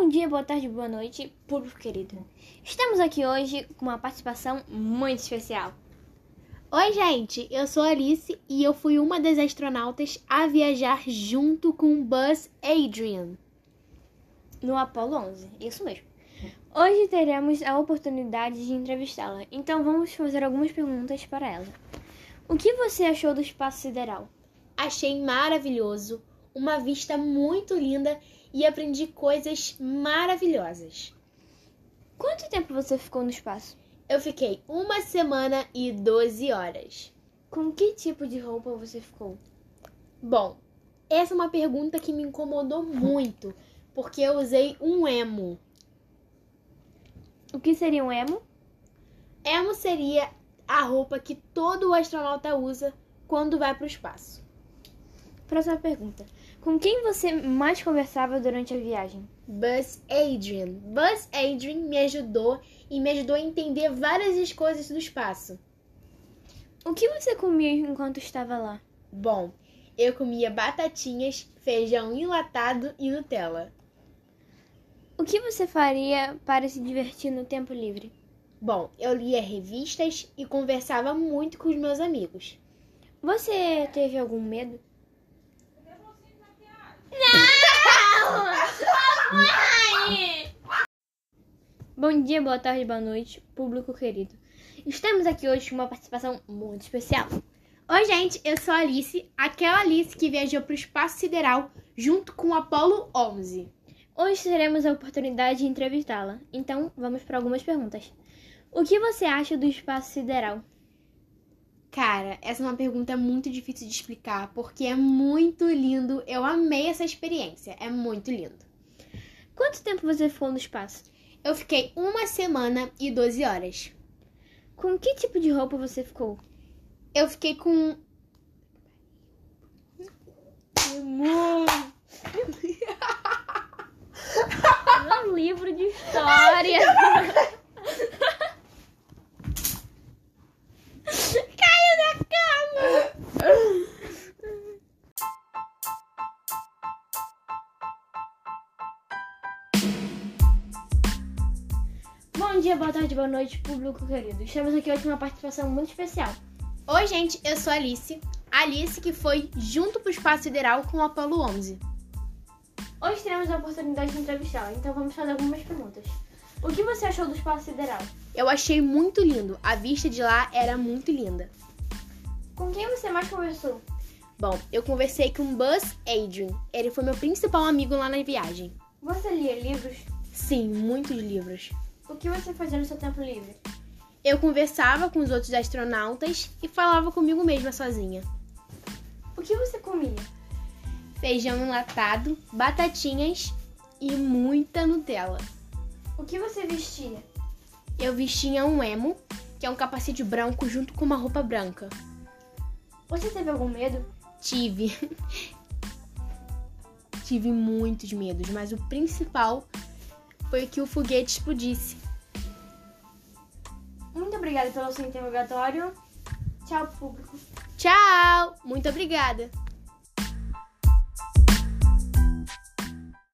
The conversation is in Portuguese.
Bom dia, boa tarde, boa noite, público querido. Estamos aqui hoje com uma participação muito especial. Oi, gente, eu sou Alice e eu fui uma das astronautas a viajar junto com Buzz Adrian. No Apollo 11, isso mesmo. Hoje teremos a oportunidade de entrevistá-la, então vamos fazer algumas perguntas para ela. O que você achou do espaço sideral? Achei maravilhoso, uma vista muito linda e aprendi coisas maravilhosas. Quanto tempo você ficou no espaço? Eu fiquei uma semana e 12 horas. Com que tipo de roupa você ficou? Bom, essa é uma pergunta que me incomodou muito, porque eu usei um emo. O que seria um emo? Emo seria a roupa que todo astronauta usa quando vai para o espaço. Próxima pergunta. Com quem você mais conversava durante a viagem? Buzz Adrian. Buzz Adrian me ajudou e me ajudou a entender várias coisas do espaço. O que você comia enquanto estava lá? Bom, eu comia batatinhas, feijão enlatado e Nutella. O que você faria para se divertir no tempo livre? Bom, eu lia revistas e conversava muito com os meus amigos. Você teve algum medo? Não! Bom dia, boa tarde, boa noite, público querido. Estamos aqui hoje com uma participação muito especial. Oi, gente, eu sou a Alice, aquela Alice que viajou para o espaço sideral junto com o Apollo 11. Hoje teremos a oportunidade de entrevistá-la, então vamos para algumas perguntas. O que você acha do espaço sideral? Cara, essa é uma pergunta muito difícil de explicar, porque é muito lindo. Eu amei essa experiência, é muito lindo. Quanto tempo você ficou no espaço? Eu fiquei uma semana e 12 horas. Com que tipo de roupa você ficou? Eu fiquei com. um Bom dia, boa tarde, boa noite, público querido. Estamos aqui hoje com uma participação muito especial. Oi, gente, eu sou a Alice. Alice que foi junto para o Espaço Sideral com o Apollo 11. Hoje teremos a oportunidade de entrevistá-la, então vamos fazer algumas perguntas. O que você achou do espaço sideral? Eu achei muito lindo. A vista de lá era muito linda. Com quem você mais conversou? Bom, eu conversei com Buzz Adrian. Ele foi meu principal amigo lá na viagem. Você lia livros? Sim, muitos livros. O que você fazia no seu tempo livre? Eu conversava com os outros astronautas e falava comigo mesma sozinha. O que você comia? feijão enlatado, batatinhas e muita Nutella. O que você vestia? Eu vestia um emo, que é um capacete branco junto com uma roupa branca. Você teve algum medo? Tive. Tive muitos medos, mas o principal foi que o foguete explodisse. Muito obrigada pelo seu interrogatório. Tchau, público. Tchau! Muito obrigada!